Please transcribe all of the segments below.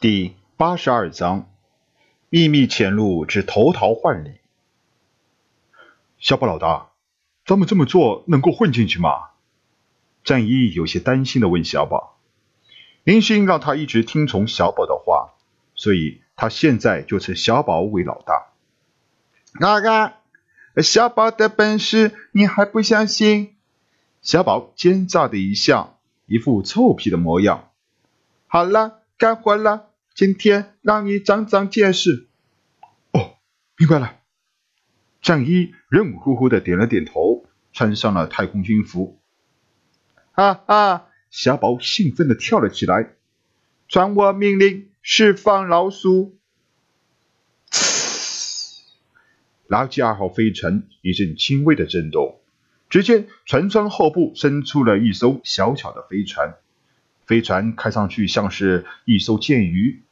第八十二章秘密潜入之投桃换李。小宝老大，咱们这么做能够混进去吗？战一有些担心的问小宝。林星让他一直听从小宝的话，所以他现在就称小宝为老大。哪个？小宝的本事你还不相信？小宝奸诈的一笑，一副臭屁的模样。好了，干活了。今天让你长长见识。哦，明白了。战衣任务乎乎的点了点头，穿上了太空军服。哈哈，小宝兴奋的跳了起来。传我命令，释放老鼠。垃圾二号飞船一阵轻微的震动，只见船舱后部伸出了一艘小巧的飞船。飞船看上去像是一艘舰鱼。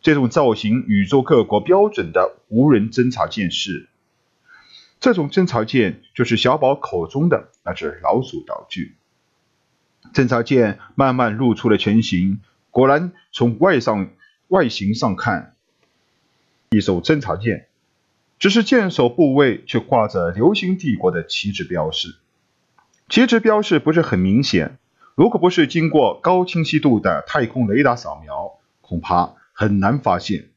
这种造型，宇宙各国标准的无人侦察舰是。这种侦察舰就是小宝口中的那只老鼠道具。侦察舰慢慢露出了全形，果然从外上外形上看，一艘侦察舰，只是舰首部位却挂着流星帝国的旗帜标识。旗帜标识不是很明显，如果不是经过高清晰度的太空雷达扫描，恐怕。很难发现，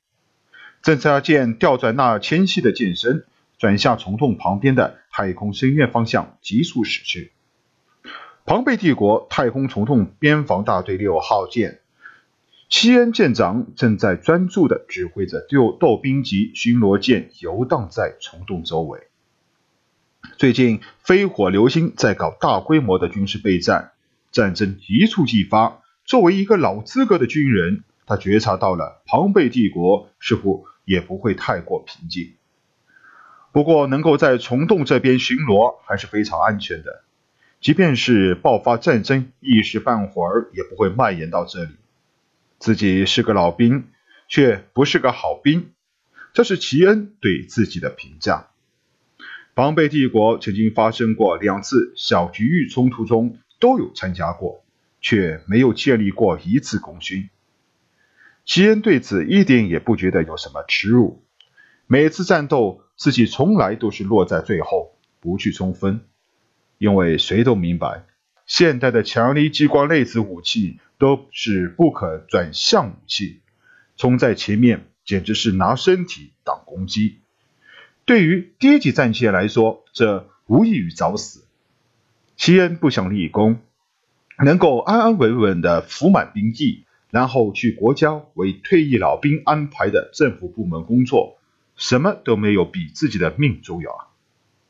侦察舰调转那纤细的舰身，转向虫洞旁边的太空深渊方向，急速驶去。庞贝帝国太空虫洞边防大队六号舰，西恩舰长正在专注地指挥着六斗兵级巡逻舰游荡在虫洞周围。最近，飞火流星在搞大规模的军事备战，战争一触即发。作为一个老资格的军人，他觉察到了庞贝帝国似乎也不会太过平静，不过能够在虫洞这边巡逻还是非常安全的，即便是爆发战争，一时半会儿也不会蔓延到这里。自己是个老兵，却不是个好兵，这是齐恩对自己的评价。庞贝帝国曾经发生过两次小局域冲突中都有参加过，却没有建立过一次功勋。齐恩对此一点也不觉得有什么耻辱。每次战斗，自己从来都是落在最后，不去冲锋，因为谁都明白，现代的强力激光类子武器都是不可转向武器，冲在前面简直是拿身体挡攻击。对于低级战舰来说，这无异于找死。齐恩不想立功，能够安安稳稳的服满兵役。然后去国家为退役老兵安排的政府部门工作，什么都没有比自己的命重要啊！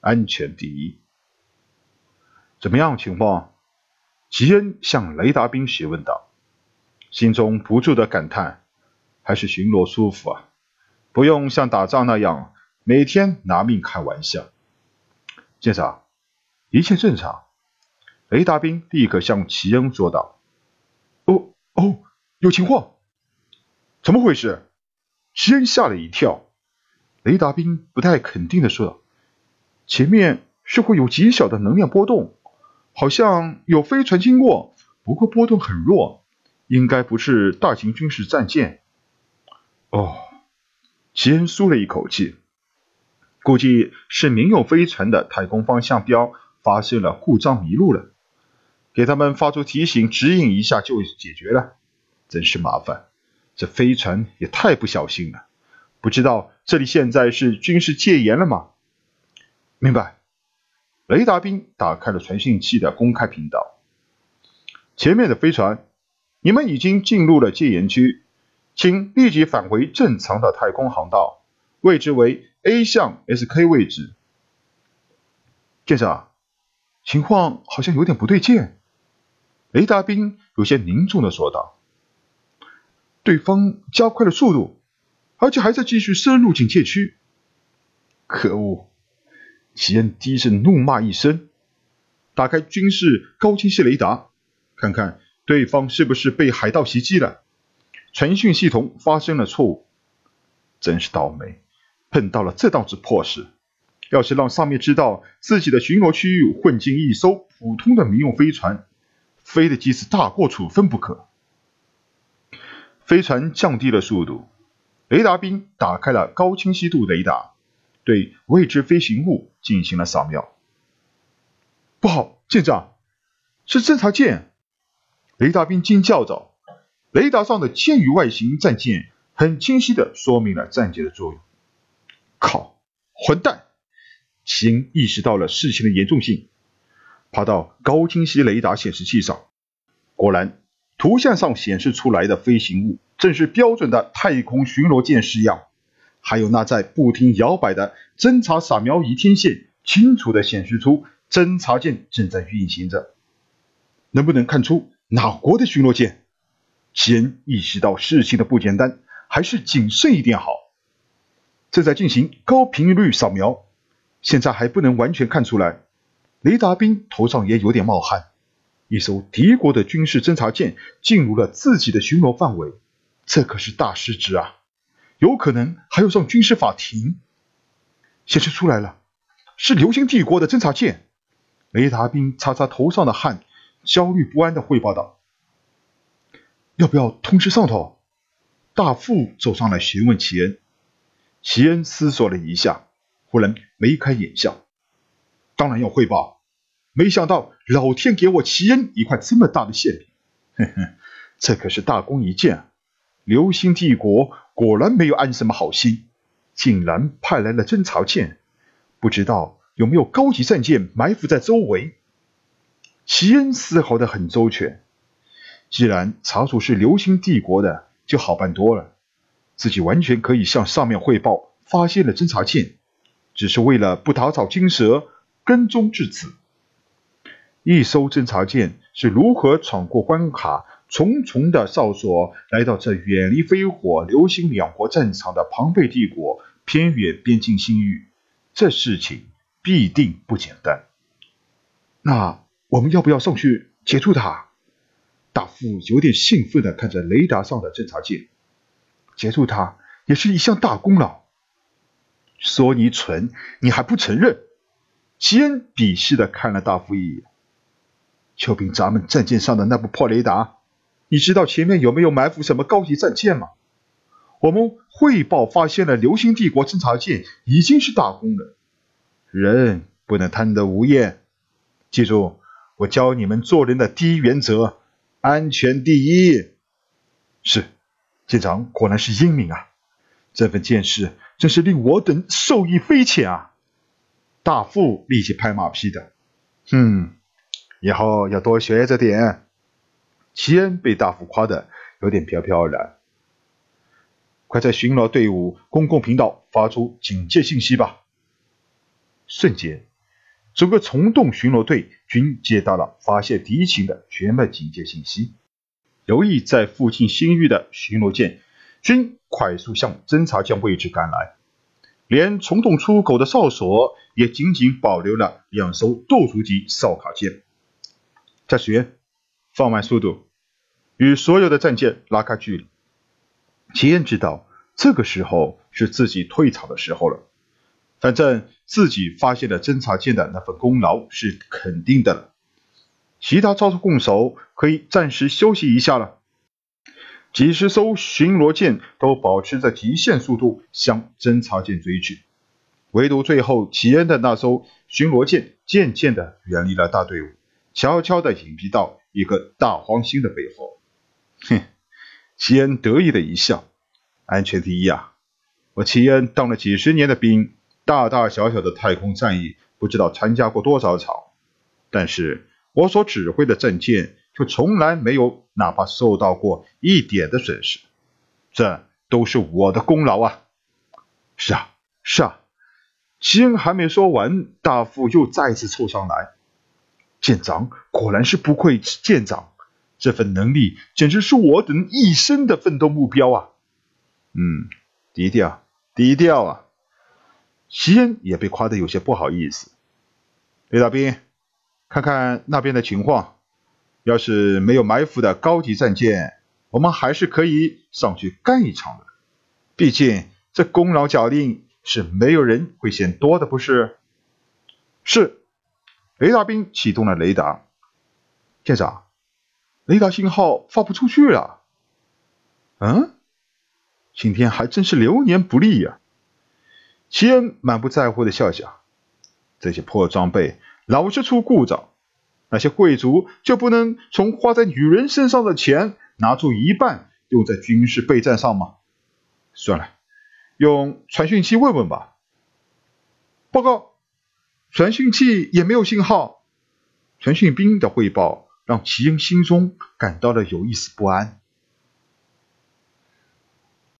安全第一。怎么样情况？吉恩向雷达兵询问道，心中不住的感叹：还是巡逻舒服啊，不用像打仗那样每天拿命开玩笑。舰长，一切正常。雷达兵立刻向齐恩说道：“哦哦。”有情况？怎么回事？齐恩吓了一跳。雷达兵不太肯定的说：“前面是会有极小的能量波动，好像有飞船经过，不过波动很弱，应该不是大型军事战舰。”哦，齐恩舒了一口气，估计是民用飞船的太空方向标发生了故障迷路了，给他们发出提醒指引一下就解决了。真是麻烦，这飞船也太不小心了。不知道这里现在是军事戒严了吗？明白。雷达兵打开了传讯器的公开频道。前面的飞船，你们已经进入了戒严区，请立即返回正常的太空航道，位置为 A 向 SK 位置。舰长，情况好像有点不对劲。雷达兵有些凝重的说道。对方加快了速度，而且还在继续深入警戒区。可恶！齐恩低声怒骂一声，打开军事高清晰雷达，看看对方是不是被海盗袭击了。传讯系统发生了错误，真是倒霉，碰到了这档子破事。要是让上面知道自己的巡逻区域混进一艘普通的民用飞船，非得记死大过处分不可。飞船降低了速度，雷达兵打开了高清晰度雷达，对未知飞行物进行了扫描。不好，舰长，是侦察舰！雷达兵惊叫着。雷达上的千余外形战舰很清晰的说明了战舰的作用。靠，混蛋！秦意识到了事情的严重性，爬到高清晰雷达显示器上，果然。图像上显示出来的飞行物正是标准的太空巡逻舰式样，还有那在不停摇摆的侦察扫描仪天线，清楚的显示出侦察舰正在运行着。能不能看出哪国的巡逻舰？齐恩意识到事情的不简单，还是谨慎一点好。正在进行高频率扫描，现在还不能完全看出来。雷达兵头上也有点冒汗。一艘敌国的军事侦察舰进入了自己的巡逻范围，这可是大失职啊！有可能还要上军事法庭。显示出来了，是流星帝国的侦察舰。雷达兵擦擦头上的汗，焦虑不安的汇报道：“要不要通知上头？”大副走上来询问齐恩。齐恩思索了一下，忽然眉开眼笑：“当然要汇报。”没想到老天给我齐恩一块这么大的馅饼，哼哼，这可是大功一件啊。流星帝国果然没有安什么好心，竟然派来了侦察舰，不知道有没有高级战舰埋伏在周围。齐恩思考的很周全，既然查处是流星帝国的，就好办多了，自己完全可以向上面汇报发现了侦察舰，只是为了不打草惊蛇，跟踪至此。一艘侦察舰是如何闯过关卡，重重的哨所，来到这远离飞火、流星两国战场的庞贝帝国偏远边境星域？这事情必定不简单。那我们要不要上去截住他？大副有点兴奋的看着雷达上的侦察舰，截住他也是一项大功劳。说你蠢，你还不承认？齐恩鄙视的看了大副一眼。就凭咱们战舰上的那部破雷达，你知道前面有没有埋伏什么高级战舰吗？我们汇报发现了流星帝国侦察舰，已经是大功了。人不能贪得无厌，记住我教你们做人的第一原则：安全第一。是，舰长果然是英明啊！这份见识真是令我等受益匪浅啊！大副立即拍马屁的，嗯。以后要多学着点。齐恩被大副夸的有点飘飘然。快在巡逻队伍公共频道发出警戒信息吧！瞬间，整个虫洞巡逻队均接到了发现敌情的全面警戒信息。游弋在附近星域的巡逻舰均快速向侦察舰位置赶来，连虫洞出口的哨所也仅仅保留了两艘斗族级哨卡舰。驾驶员，放慢速度，与所有的战舰拉开距离。齐恩知道，这个时候是自己退场的时候了。反正自己发现了侦察舰的那份功劳是肯定的了。其他操作弓手可以暂时休息一下了。几十艘巡逻舰都保持着极限速度向侦察舰追去，唯独最后齐恩的那艘巡逻舰渐渐的远离了大队伍。悄悄地隐蔽到一个大黄星的背后，哼，齐恩得意的一笑。安全第一啊！我齐恩当了几十年的兵，大大小小的太空战役不知道参加过多少场，但是我所指挥的战舰却从来没有哪怕受到过一点的损失，这都是我的功劳啊！是啊，是啊。齐恩还没说完，大副又再次凑上来。舰长果然是不愧是舰长，这份能力简直是我等一生的奋斗目标啊！嗯，低调，低调啊！席恩也被夸得有些不好意思。雷大兵，看看那边的情况，要是没有埋伏的高级战舰，我们还是可以上去干一场的。毕竟这功劳奖励是没有人会嫌多的，不是？是。雷达兵启动了雷达，舰长，雷达信号发不出去了。嗯，今天还真是流年不利呀。齐恩满不在乎的笑笑，这些破装备老是出故障，那些贵族就不能从花在女人身上的钱拿出一半用在军事备战上吗？算了，用传讯器问问吧。报告，传讯器也没有信号。传讯兵的汇报让齐英心中感到了有一丝不安。